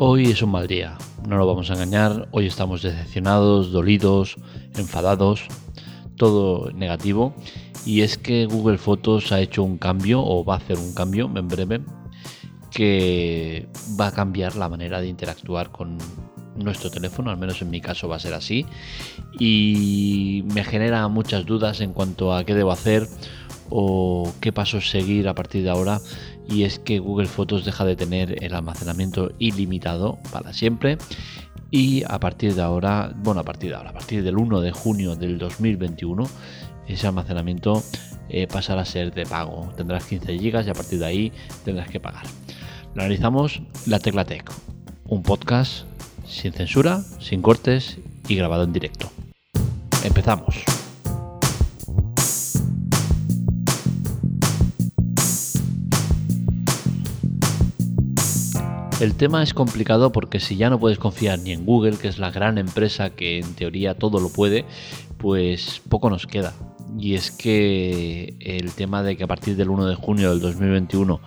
Hoy es un mal día, no lo vamos a engañar, hoy estamos decepcionados, dolidos, enfadados, todo negativo. Y es que Google Fotos ha hecho un cambio o va a hacer un cambio en breve que va a cambiar la manera de interactuar con nuestro teléfono, al menos en mi caso va a ser así. Y me genera muchas dudas en cuanto a qué debo hacer o qué pasos seguir a partir de ahora y es que Google Fotos deja de tener el almacenamiento ilimitado para siempre y a partir de ahora, bueno, a partir de ahora, a partir del 1 de junio del 2021, ese almacenamiento eh, pasará a ser de pago. Tendrás 15 GB y a partir de ahí tendrás que pagar. Lo analizamos la Tecla Tech, un podcast sin censura, sin cortes y grabado en directo. Empezamos. El tema es complicado porque si ya no puedes confiar ni en Google, que es la gran empresa que en teoría todo lo puede, pues poco nos queda. Y es que el tema de que a partir del 1 de junio del 2021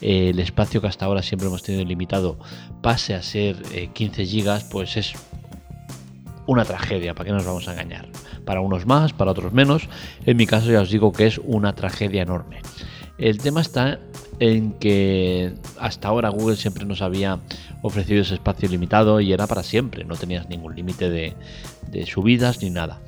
el espacio que hasta ahora siempre hemos tenido limitado pase a ser 15 eh, gigas, pues es una tragedia, ¿para qué nos vamos a engañar? Para unos más, para otros menos. En mi caso ya os digo que es una tragedia enorme. El tema está en que hasta ahora Google siempre nos había ofrecido ese espacio limitado y era para siempre, no tenías ningún límite de, subidas ni nada.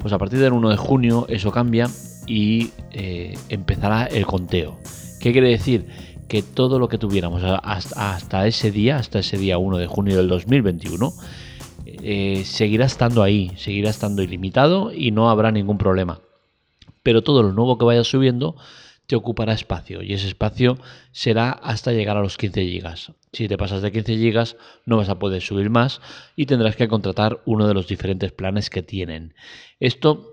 Pues a partir del 1 de junio eso cambia y eh, empezará el conteo. ¿Qué quiere decir? Que todo lo que tuviéramos hasta, ese día, hasta ese día 1 de junio del 2021, eh, seguirá estando ahí, seguirá estando ilimitado y no habrá ningún problema. Pero todo lo nuevo que vaya subiendo te ocupará espacio y ese espacio será hasta llegar a los 15 gigas. Si te pasas de 15 gigas no vas a poder subir más y tendrás que contratar uno de los diferentes planes que tienen. Esto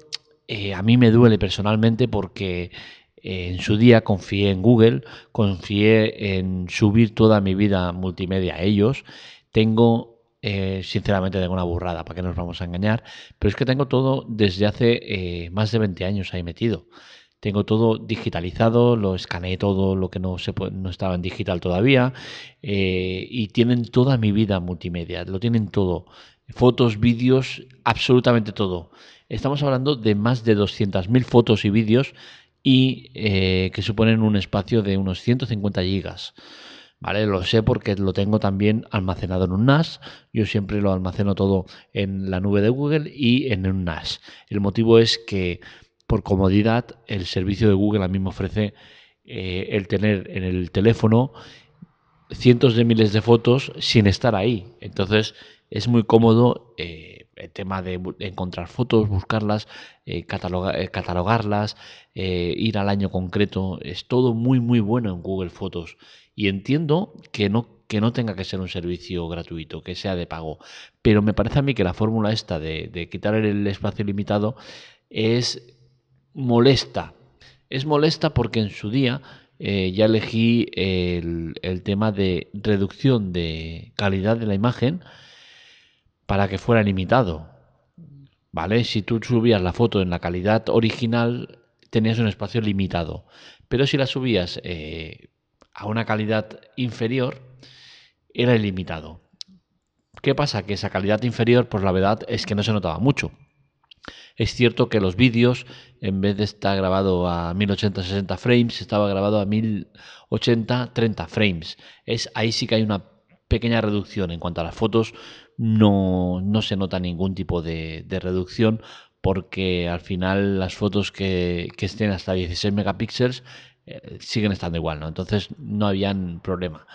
eh, a mí me duele personalmente porque eh, en su día confié en Google, confié en subir toda mi vida multimedia a ellos. Tengo eh, sinceramente tengo una burrada, ¿para qué nos vamos a engañar? Pero es que tengo todo desde hace más de 20 años ahí metido. Tengo todo digitalizado, lo escaneé todo lo que no, se, no estaba en digital todavía eh, y tienen toda mi vida multimedia, lo tienen todo. Fotos, vídeos, absolutamente todo. Estamos hablando de más de 200.000 fotos y vídeos y eh, que suponen un espacio de unos 150 gigas. ¿Vale? Lo sé porque lo tengo también almacenado en un NAS. Yo siempre lo almaceno todo en la nube de Google y en un NAS. El motivo es que por comodidad, el servicio de Google a mí me ofrece eh, el tener en el teléfono cientos de miles de fotos sin estar ahí. Entonces es muy cómodo eh, el tema de encontrar fotos, buscarlas, eh, catalogarlas, ir al año concreto. Es todo muy muy bueno en Google Fotos. Y entiendo que no, que no tenga que ser un servicio gratuito, que sea de pago. Pero me parece a mí que la fórmula esta de, de quitar el espacio limitado es molesta. Es molesta porque en su día eh, ya elegí el, tema de reducción de calidad de la imagen para que fuera limitado. ¿Vale? Si tú subías la foto en la calidad original, tenías un espacio limitado. Pero si la subías eh, a una calidad inferior, era ilimitado. ¿Qué pasa? Que esa calidad inferior, pues la verdad es que no se notaba mucho. Es cierto que los vídeos, en vez de estar grabado a 1080-60 frames, estaba grabado a 1080-30 frames. Es, ahí sí que hay una pequeña reducción. En cuanto a las fotos, no, se nota ningún tipo de, reducción porque al final las fotos que, estén hasta 16 megapíxeles eh, siguen estando igual, ¿no? Entonces no habían problema.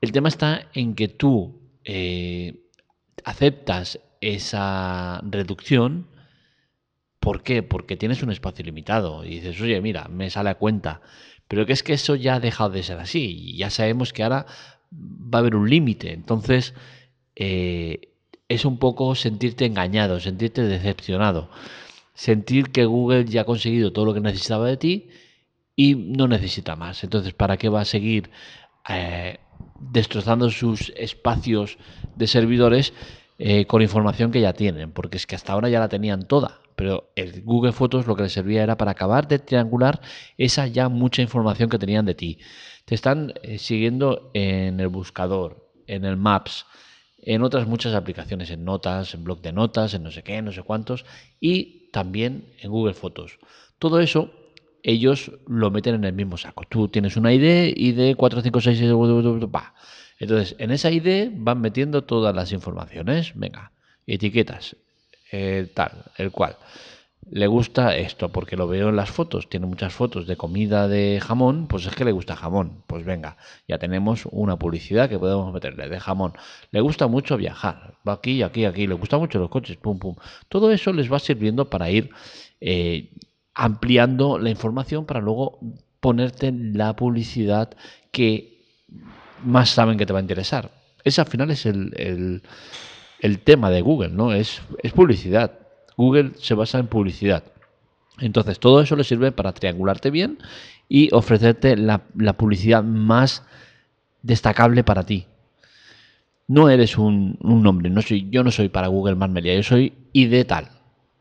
El tema está en que tú eh, aceptas esa reducción ¿Por qué? Porque tienes un espacio limitado y dices, oye, mira, me sale a cuenta. Pero que es que eso ya ha dejado de ser así y ya sabemos que ahora va a haber un límite. Entonces, eh, es un poco sentirte engañado, sentirte decepcionado. Sentir que Google ya ha conseguido todo lo que necesitaba de ti y no necesita más. Entonces, ¿para qué va a seguir eh, destrozando sus espacios de servidores eh, con información que ya tienen? Porque es que hasta ahora ya la tenían toda pero el Google Fotos lo que le servía era para acabar de triangular esa ya mucha información que tenían de ti. Te están eh, siguiendo en el buscador, en el Maps, en otras muchas aplicaciones, en notas, en blog de notas, en no sé qué, no sé cuántos, y también en Google Fotos. Todo eso ellos lo meten en el mismo saco. Tú tienes una ID, ID 4566, va. Entonces, en esa ID van metiendo todas las informaciones. Venga, etiquetas, eh, tal, el cual. Le gusta esto porque lo veo en las fotos. Tiene muchas fotos de comida de jamón, pues es que le gusta jamón. Pues venga, ya tenemos una publicidad que podemos meterle de jamón. Le gusta mucho viajar. Va aquí, aquí, aquí. Le gusta mucho los coches, pum, pum. Todo eso les va sirviendo para ir eh, ampliando la información para luego ponerte la publicidad que más saben que te va a interesar. Ese al final es el, tema de Google, ¿no? Es, es publicidad. Google se basa en publicidad. Entonces, todo eso le sirve para triangularte bien y ofrecerte la, la publicidad más destacable para ti. No eres un, un, nombre, no soy, yo no soy para Google Más yo soy ID tal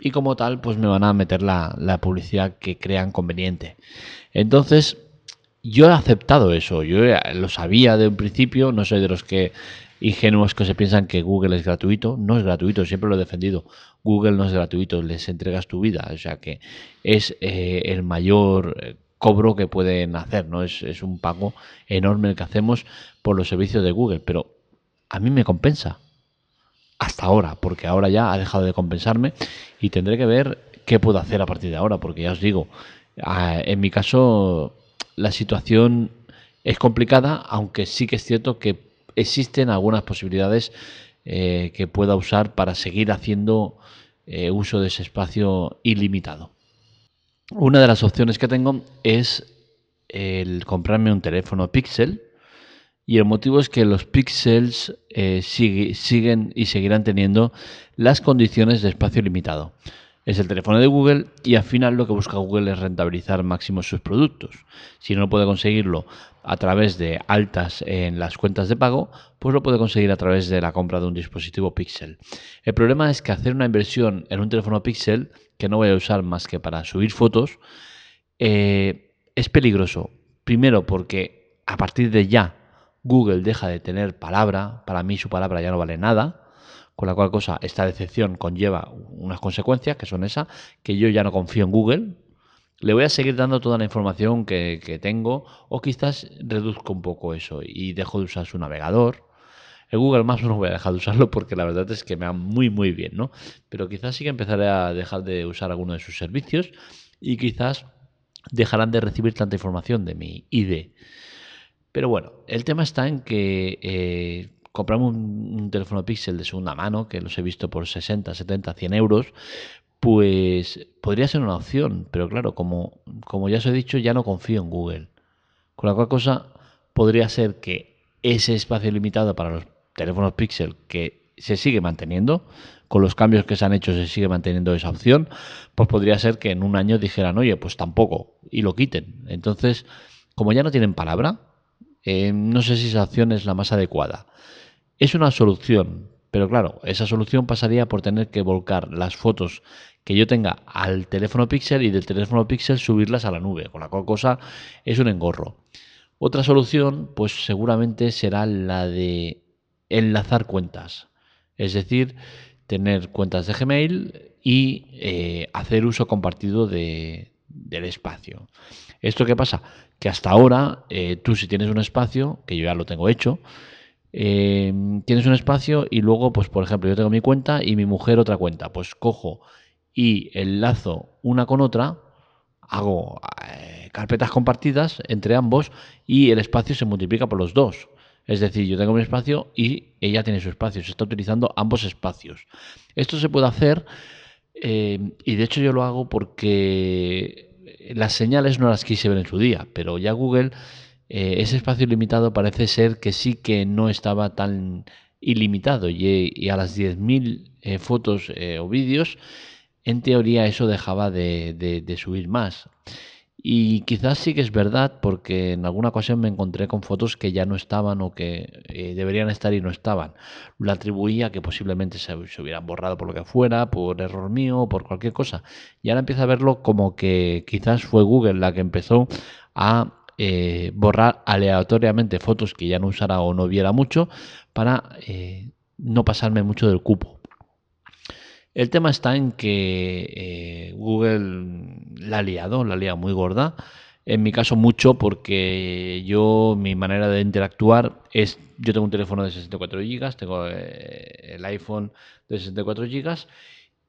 y como tal pues me van a meter la, publicidad que crean conveniente. Entonces yo he aceptado eso, yo lo sabía de un principio, no soy de los que ingenuos que se piensan que Google es gratuito, no es gratuito, siempre lo he defendido. Google no es gratuito, les entregas tu vida, o sea que es eh, el mayor eh, cobro que pueden hacer, ¿no? Es, es un pago enorme el que hacemos por los servicios de Google, pero a mí me compensa hasta ahora, porque ahora ya ha dejado de compensarme y tendré que ver qué puedo hacer a partir de ahora, porque ya os digo, en mi caso la situación es complicada, aunque sí que es cierto que existen algunas posibilidades eh, que pueda usar para seguir haciendo eh, uso de ese espacio ilimitado. Una de las opciones que tengo es el comprarme un teléfono Pixel y el motivo es que los píxeles eh, siguen y seguirán teniendo las condiciones de espacio limitado. Es el teléfono de Google y al final lo que busca Google es rentabilizar máximo sus productos. Si no puede conseguirlo a través de altas en las cuentas de pago, pues lo puede conseguir a través de la compra de un dispositivo Pixel. El problema es que hacer una inversión en un teléfono Pixel, que no voy a usar más que para subir fotos, eh, es peligroso. Primero porque a partir de ya Google deja de tener palabra, para mí su palabra ya no vale nada, con la cual cosa esta decepción conlleva unas consecuencias que son esas, que yo ya no confío en Google, le voy a seguir dando toda la información que, tengo o quizás reduzco un poco eso y dejo de usar su navegador. El Google Maps no voy a dejar de usarlo porque la verdad es que me va muy muy bien, ¿no? Pero quizás sí que empezaré a dejar de usar alguno de sus servicios y quizás dejarán de recibir tanta información de mi ID. Pero bueno, el tema está en que eh, compramos un, teléfono Pixel de segunda mano, que los he visto por 60, 70, 100 euros, pues podría ser una opción, pero claro, como, como ya os he dicho, ya no confío en Google. Con la cual cosa podría ser que ese espacio limitado para los teléfonos Pixel que se sigue manteniendo, con los cambios que se han hecho se sigue manteniendo esa opción, pues podría ser que en un año dijeran, oye, pues tampoco, y lo quiten. Entonces, como ya no tienen palabra, eh, no sé si esa opción es la más adecuada. Es una solución, pero claro, esa solución pasaría por tener que volcar las fotos que yo tenga al teléfono Pixel y del teléfono Pixel subirlas a la nube, con la cual cosa es un engorro. Otra solución, pues seguramente será la de enlazar cuentas, es decir, tener cuentas de Gmail y eh, hacer uso compartido de, del espacio. ¿Esto qué pasa? Que hasta ahora eh, tú si tienes un espacio, que yo ya lo tengo hecho, eh, tienes un espacio y luego, pues por ejemplo, yo tengo mi cuenta y mi mujer otra cuenta. Pues cojo y enlazo una con otra, hago eh, carpetas compartidas entre ambos y el espacio se multiplica por los dos. Es decir, yo tengo mi espacio y ella tiene su espacio. Se está utilizando ambos espacios. Esto se puede hacer y de hecho yo lo hago porque las señales no las quise ver en su día, pero ya Google, eh, ese espacio limitado parece ser que sí que no estaba tan ilimitado y, a las 10.000 eh, fotos eh, o vídeos, en teoría eso dejaba de subir más. Y quizás sí que es verdad porque en alguna ocasión me encontré con fotos que ya no estaban o que eh, deberían estar y no estaban. Lo atribuía que posiblemente se, hubieran borrado por lo que fuera, por error mío por cualquier cosa. Y ahora empiezo a verlo como que quizás fue Google la que empezó a eh, borrar aleatoriamente fotos que ya no usara o no viera mucho para no pasarme mucho del cupo. El tema está en que Google la ha liado, la ha liado muy gorda. En mi caso mucho porque yo mi manera de interactuar es, yo tengo un teléfono de 64 GB, tengo el iPhone de 64 GB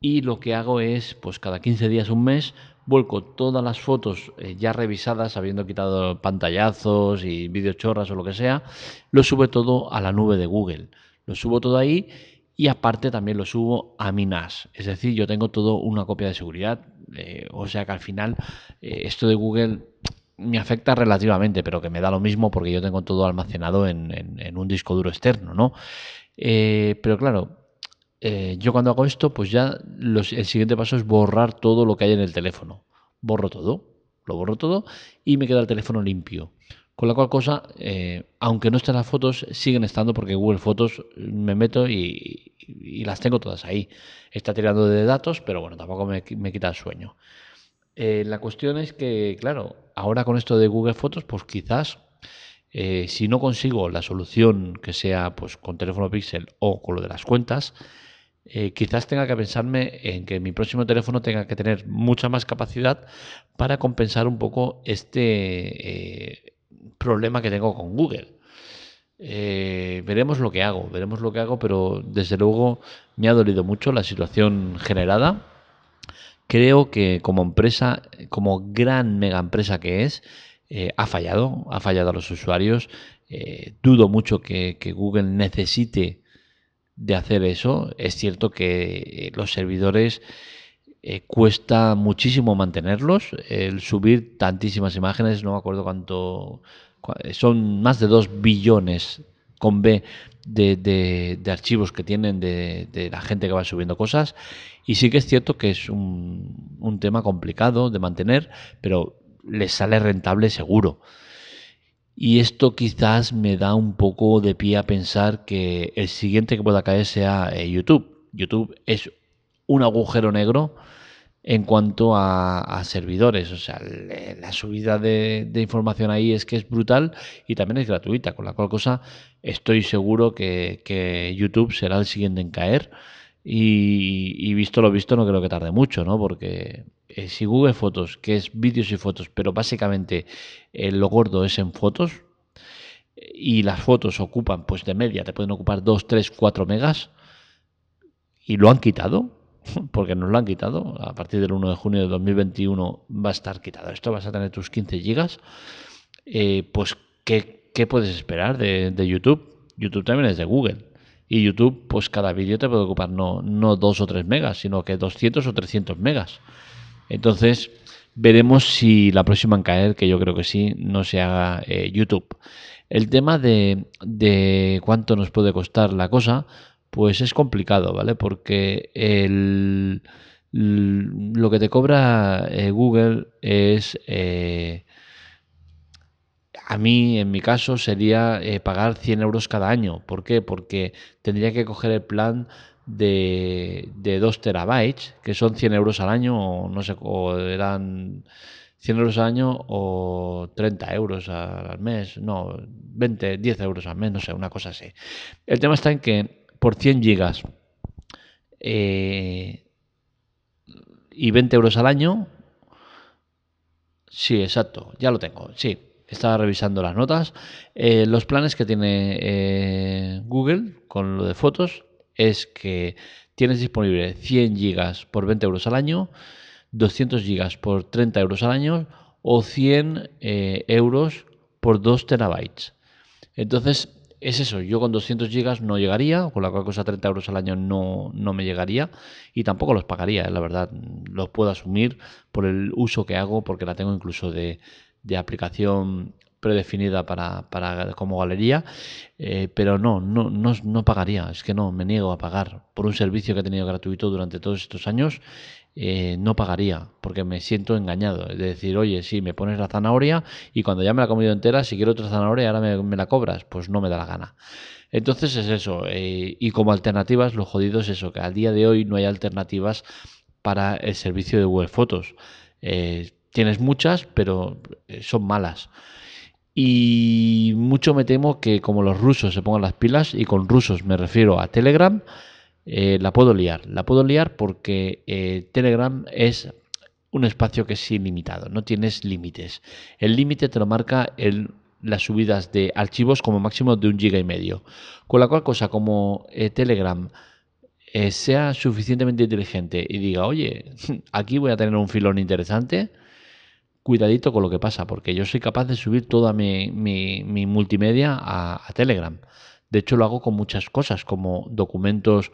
y lo que hago es, pues cada 15 días, un mes, vuelco todas las fotos eh, ya revisadas, habiendo quitado pantallazos y videochorras o lo que sea, lo subo todo a la nube de Google. Lo subo todo ahí y aparte también lo subo a mi NAS. Es decir, yo tengo todo una copia de seguridad. Eh, o sea que al final eh, esto de Google me afecta relativamente, pero que me da lo mismo porque yo tengo todo almacenado en, un disco duro externo, ¿no? pero claro, eh, yo cuando hago esto, pues ya el siguiente paso es borrar todo lo que hay en el teléfono. Borro todo, lo borro todo y me queda el teléfono limpio. Con la cual cosa, eh, aunque no estén las fotos, siguen estando porque Google Fotos me meto y, las tengo todas ahí. Está tirando de datos, pero bueno, tampoco me, quita el sueño. Eh, la cuestión es que, claro, ahora con esto de Google Fotos, pues quizás si no consigo la solución que sea pues con teléfono Pixel o con lo de las cuentas, eh, quizás tenga que pensarme en que mi próximo teléfono tenga que tener mucha más capacidad para compensar un poco este eh, problema que tengo con Google. Eh, veremos lo que hago, veremos lo que hago, pero desde luego me ha dolido mucho la situación generada. Creo que como empresa, como gran mega empresa que es, ha fallado, ha fallado a los usuarios. dudo mucho que Google necesite de hacer eso. Es cierto que eh, los servidores eh, cuesta muchísimo mantenerlos. El subir tantísimas imágenes, no me acuerdo cuánto, son más de 2 billones con B de, archivos que tienen de, la gente que va subiendo cosas. Y sí que es cierto que es un, un tema complicado de mantener, pero les sale rentable seguro. Y esto quizás me da un poco de pie a pensar que el siguiente que pueda caer sea eh, YouTube. YouTube es un agujero negro en cuanto a, servidores. O sea, la subida de, información ahí es que es brutal y también es gratuita, con la cual cosa estoy seguro que, YouTube será el siguiente en caer. Y, visto lo visto, no creo que tarde mucho, ¿no? Porque eh, si Google Fotos, que es vídeos y fotos, pero básicamente eh, lo gordo es en fotos, y las fotos ocupan, pues de media, te pueden ocupar 2, 3, 4 megas, y lo han quitado, porque nos lo han quitado, a partir del 1 de junio de 2021 va a estar quitado. Esto vas a tener tus 15 gigas, eh, pues ¿qué, ¿qué, puedes esperar de, de YouTube? YouTube también es de Google. Y YouTube, pues cada vídeo te puede ocupar no, no 2 o 3 megas, sino que 200 o 300 megas. Entonces, veremos si la próxima en caer, que yo creo que sí, no se haga eh, YouTube. El tema de, cuánto nos puede costar la cosa, pues es complicado, ¿vale? Porque lo que te cobra eh, Google es... Eh, a mí, en mi caso, sería pagar 100 euros cada año. ¿Por qué? Porque tendría que coger el plan de, de 2 terabytes, que son 100 euros al año, o no sé, o eran 100 euros al año o 30 euros al mes, no, 20, 10 euros al mes, no sé, una cosa así. El tema está en que por 100 gigas eh, y 20 euros al año, sí, exacto, ya lo tengo, sí. Estaba revisando las notas. Eh, los planes que tiene eh, Google con lo de fotos es que tienes disponible 100 gigas por 20 euros al año, 200 gigas por 30 euros al año o 100 eh, euros por 2 terabytes. Entonces, es eso, yo con 200 gigas no llegaría, con la cual cosa 30 euros al año no, no me llegaría y tampoco los pagaría, la verdad, los puedo asumir por el uso que hago, porque la tengo incluso de, de aplicación predefinida para, para como galería, eh, pero no, no, no, no pagaría, es que no, me niego a pagar por un servicio que he tenido gratuito durante todos estos años, eh, no pagaría, porque me siento engañado. Es decir, oye, sí, me pones la zanahoria y cuando ya me la he comido entera, si quiero otra zanahoria, ahora me, la cobras, pues no me da la gana. Entonces es eso, eh, y como alternativas, lo jodido es eso, que al día de hoy no hay alternativas para el servicio de web fotos. tienes muchas, pero son malas. Y mucho me temo que como los rusos se pongan las pilas, y con rusos me refiero a Telegram, eh, la puedo liar. La puedo liar porque eh, Telegram es un espacio que es ilimitado, no tienes límites. El límite te lo marca el, las subidas de archivos como máximo de un giga y medio. Con la cual cosa, como eh, Telegram sea suficientemente inteligente y diga, oye, aquí voy a tener un filón interesante, cuidadito con lo que pasa, porque yo soy capaz de subir toda mi, multimedia a, Telegram. De hecho, lo hago con muchas cosas, como documentos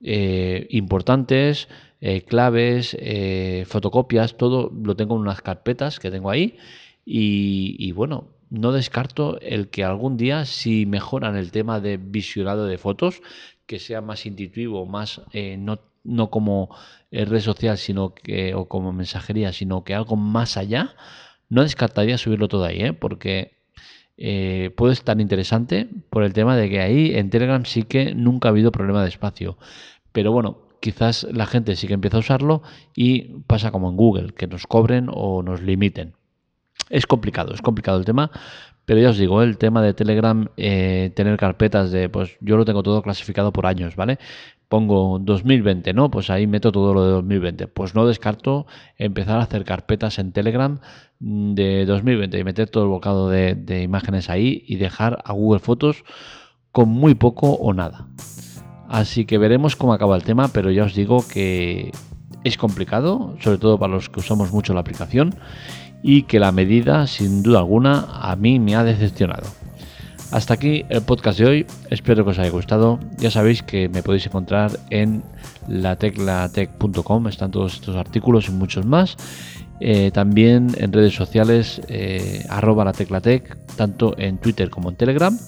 eh, importantes, eh, claves, eh, fotocopias, todo lo tengo en unas carpetas que tengo ahí. Y, bueno, no descarto el que algún día, si mejoran el tema de visionado de fotos, que sea más intuitivo, más no no como eh, red social sino que, o como mensajería, sino que algo más allá, no descartaría subirlo todo ahí, ¿eh? porque eh, puede estar interesante por el tema de que ahí en Telegram sí que nunca ha habido problema de espacio. Pero bueno, quizás la gente sí que empieza a usarlo y pasa como en Google, que nos cobren o nos limiten. Es complicado, es complicado el tema, pero ya os digo, el tema de Telegram, tener carpetas de, pues yo lo tengo todo clasificado por años, ¿vale? pongo 2020, ¿no? Pues ahí meto todo lo de 2020. Pues no descarto empezar a hacer carpetas en Telegram de 2020 y meter todo el bocado de, imágenes ahí y dejar a Google Fotos con muy poco o nada. Así que veremos cómo acaba el tema, pero ya os digo que es complicado, sobre todo para los que usamos mucho la aplicación, y que la medida, sin duda alguna, a mí me ha decepcionado. Hasta aquí el podcast de hoy, espero que os haya gustado. Ya sabéis que me podéis encontrar en lateclatec.com, están todos estos artículos y muchos más. Eh, también en redes sociales, eh, arroba la tanto en Twitter como en Telegram.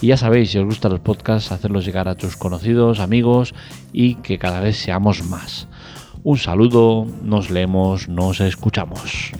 Y ya sabéis, si os gustan los podcasts, hacerlos llegar a tus conocidos, amigos y que cada vez seamos más. Un saludo, nos leemos, nos escuchamos.